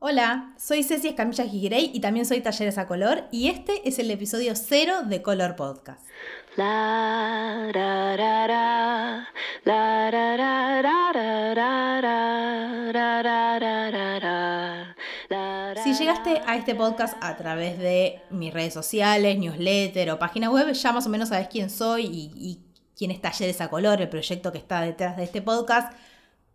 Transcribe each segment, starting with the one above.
Hola, soy Ceci Escamilla Gigray y también soy Talleres a Color y este es el episodio cero de Color Podcast. Si llegaste a este podcast a través de mis redes sociales, newsletter o página web, ya más o menos sabes quién soy y, y quién es Talleres a Color, el proyecto que está detrás de este podcast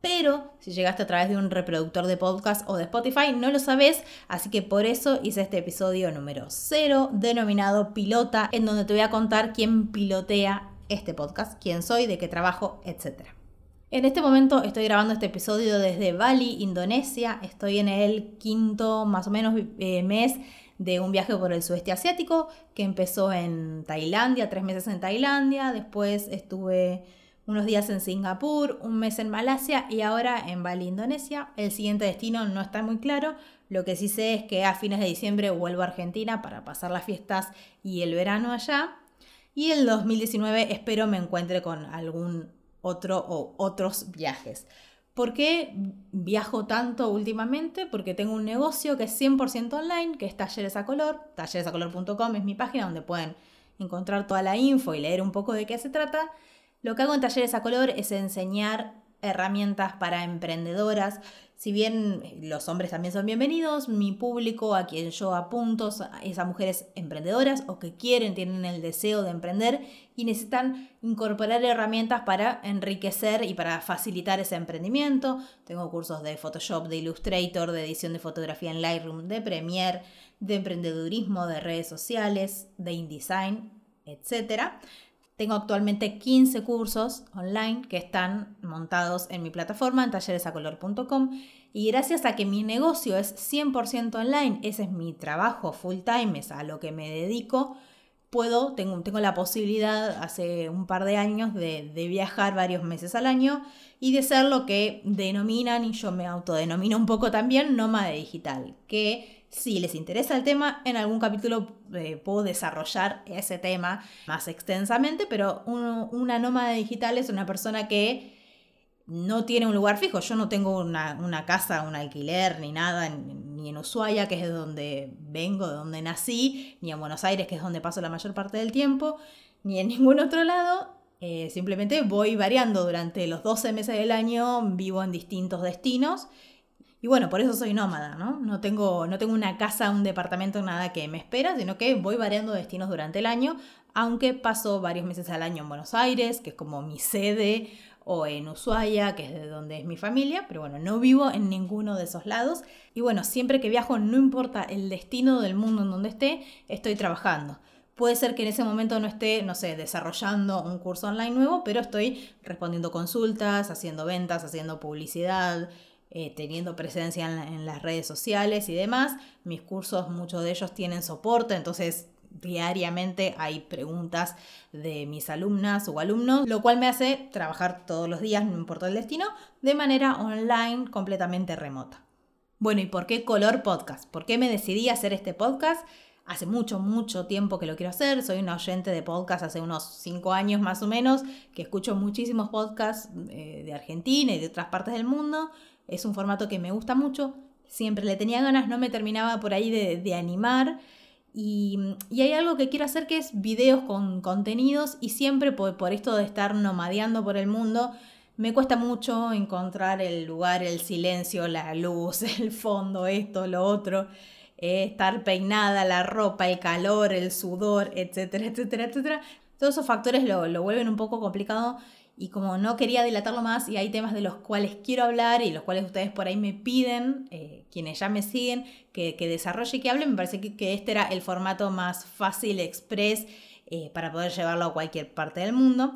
pero si llegaste a través de un reproductor de podcast o de Spotify no lo sabes, así que por eso hice este episodio número 0 denominado Pilota, en donde te voy a contar quién pilotea este podcast, quién soy, de qué trabajo, etc. En este momento estoy grabando este episodio desde Bali, Indonesia, estoy en el quinto más o menos eh, mes de un viaje por el sudeste asiático que empezó en Tailandia, tres meses en Tailandia, después estuve unos días en Singapur, un mes en Malasia y ahora en Bali, Indonesia. El siguiente destino no está muy claro. Lo que sí sé es que a fines de diciembre vuelvo a Argentina para pasar las fiestas y el verano allá. Y el 2019 espero me encuentre con algún otro o otros viajes. ¿Por qué viajo tanto últimamente? Porque tengo un negocio que es 100% online, que es Talleres a Color. Talleresacolor.com es mi página donde pueden encontrar toda la info y leer un poco de qué se trata. Lo que hago en talleres a color es enseñar herramientas para emprendedoras. Si bien los hombres también son bienvenidos, mi público a quien yo apunto es a mujeres emprendedoras o que quieren, tienen el deseo de emprender y necesitan incorporar herramientas para enriquecer y para facilitar ese emprendimiento. Tengo cursos de Photoshop, de Illustrator, de edición de fotografía en Lightroom, de Premiere, de emprendedurismo, de redes sociales, de InDesign, etc. Tengo actualmente 15 cursos online que están montados en mi plataforma en talleresacolor.com y gracias a que mi negocio es 100% online, ese es mi trabajo full time, es a lo que me dedico, puedo, tengo, tengo la posibilidad hace un par de años de, de viajar varios meses al año y de ser lo que denominan, y yo me autodenomino un poco también, nómada digital, que si les interesa el tema, en algún capítulo eh, puedo desarrollar ese tema más extensamente, pero una nómada digital es una persona que no tiene un lugar fijo. Yo no tengo una, casa, un alquiler, ni nada, ni en Ushuaia, que es de donde vengo, de donde nací, ni en Buenos Aires, que es donde paso la mayor parte del tiempo, ni en ningún otro lado. Eh, simplemente voy variando durante los 12 meses del año, vivo en distintos destinos y bueno, por eso soy nómada, ¿no? No tengo, no tengo una casa, un departamento, nada que me espera, sino que voy variando destinos durante el año, aunque paso varios meses al año en Buenos Aires, que es como mi sede, o en Ushuaia, que es de donde es mi familia, pero bueno, no vivo en ninguno de esos lados. Y bueno, siempre que viajo, no importa el destino del mundo en donde esté, estoy trabajando. Puede ser que en ese momento no esté, no sé, desarrollando un curso online nuevo, pero estoy respondiendo consultas, haciendo ventas, haciendo publicidad, eh, teniendo presencia en, las redes sociales y demás. Mis cursos, muchos de ellos tienen soporte, entonces diariamente hay preguntas de mis alumnas o alumnos, lo cual me hace trabajar todos los días, no importa el destino, de manera online completamente remota. Bueno, ¿y por qué Color Podcast? ¿Por qué me decidí a hacer este podcast? Hace mucho, mucho tiempo que lo quiero hacer. Soy una oyente de podcast hace unos 5 años más o menos, que escucho muchísimos podcasts eh, de Argentina y de otras partes del mundo. Es un formato que me gusta mucho, siempre le tenía ganas, no me terminaba por ahí de, animar. Y, hay algo que quiero hacer que es videos con contenidos y siempre por, esto de estar nomadeando por el mundo, me cuesta mucho encontrar el lugar, el silencio, la luz, el fondo, esto, lo otro, eh, estar peinada, la ropa, el calor, el sudor, etcétera, etcétera, etcétera. Todos esos factores lo, lo vuelven un poco complicado y como no quería dilatarlo más y hay temas de los cuales quiero hablar y los cuales ustedes por ahí me piden, eh, quienes ya me siguen, que, desarrolle y que hable, me parece que, este era el formato más fácil, express, eh, para poder llevarlo a cualquier parte del mundo.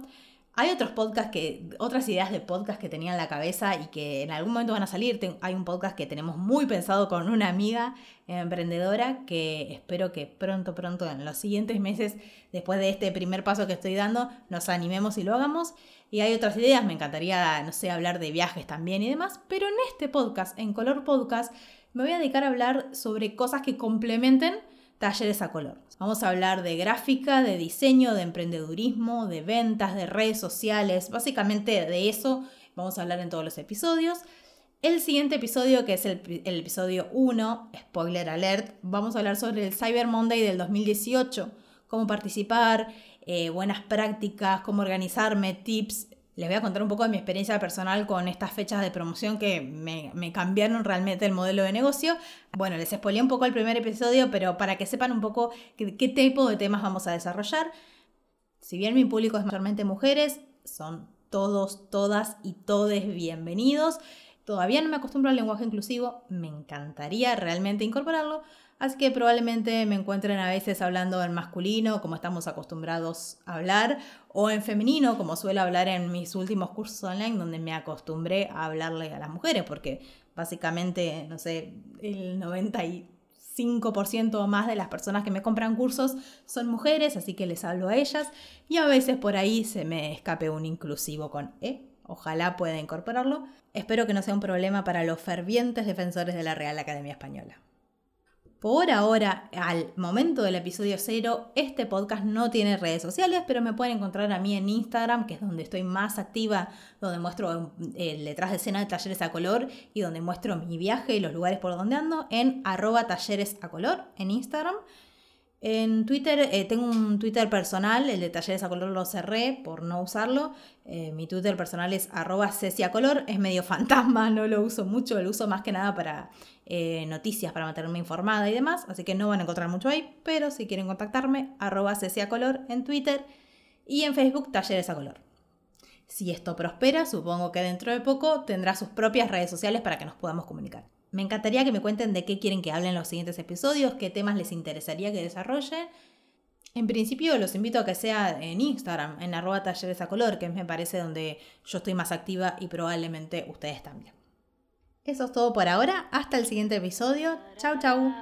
Hay otros podcasts que, otras ideas de podcast que tenía en la cabeza y que en algún momento van a salir. hay un podcast que tenemos muy pensado con una amiga emprendedora que espero que pronto, pronto, en los siguientes meses, después de este primer paso que estoy dando, nos animemos y lo hagamos. Y hay otras ideas, me encantaría, no sé, hablar de viajes también y demás, pero en este podcast, en Color Podcast, me voy a dedicar a hablar sobre cosas que complementen talleres a color. Vamos a hablar de gráfica, de diseño, de emprendedurismo, de ventas, de redes sociales, básicamente de eso vamos a hablar en todos los episodios. El siguiente episodio, que es el, episodio 1, spoiler alert, vamos a hablar sobre el Cyber Monday del 2018, cómo participar, eh, buenas prácticas, cómo organizarme, tips. Les voy a contar un poco de mi experiencia personal con estas fechas de promoción que me, cambiaron realmente el modelo de negocio. Bueno, les spoilé un poco el primer episodio, pero para que sepan un poco qué, qué tipo de temas vamos a desarrollar. Si bien mi público es mayormente mujeres, son todos, todas y todes bienvenidos. Todavía no me acostumbro al lenguaje inclusivo, me encantaría realmente incorporarlo, así que probablemente me encuentren a veces hablando en masculino, como estamos acostumbrados a hablar, o en femenino, como suelo hablar en mis últimos cursos online, donde me acostumbré a hablarle a las mujeres, porque básicamente, no sé, el 95% o más de las personas que me compran cursos son mujeres, así que les hablo a ellas, y a veces por ahí se me escape un inclusivo con E Ojalá pueda incorporarlo. Espero que no sea un problema para los fervientes defensores de la Real Academia Española. Por ahora, al momento del episodio cero, este podcast no tiene redes sociales, pero me pueden encontrar a mí en Instagram, que es donde estoy más activa, donde muestro el detrás de escena de talleres a color y donde muestro mi viaje y los lugares por donde ando, en arroba talleres a color en Instagram. En Twitter eh, tengo un Twitter personal, el de talleres a color lo cerré por no usarlo. Eh, mi Twitter personal es arroba es medio fantasma, no lo uso mucho, lo uso más que nada para eh, noticias, para mantenerme informada y demás, así que no van a encontrar mucho ahí, pero si quieren contactarme, arroba color en Twitter y en Facebook talleres a color. Si esto prospera, supongo que dentro de poco tendrá sus propias redes sociales para que nos podamos comunicar. Me encantaría que me cuenten de qué quieren que hablen los siguientes episodios, qué temas les interesaría que desarrolle. En principio los invito a que sea en Instagram, en arroba talleres a color, que me parece donde yo estoy más activa y probablemente ustedes también. Eso es todo por ahora. Hasta el siguiente episodio. Chau, chau.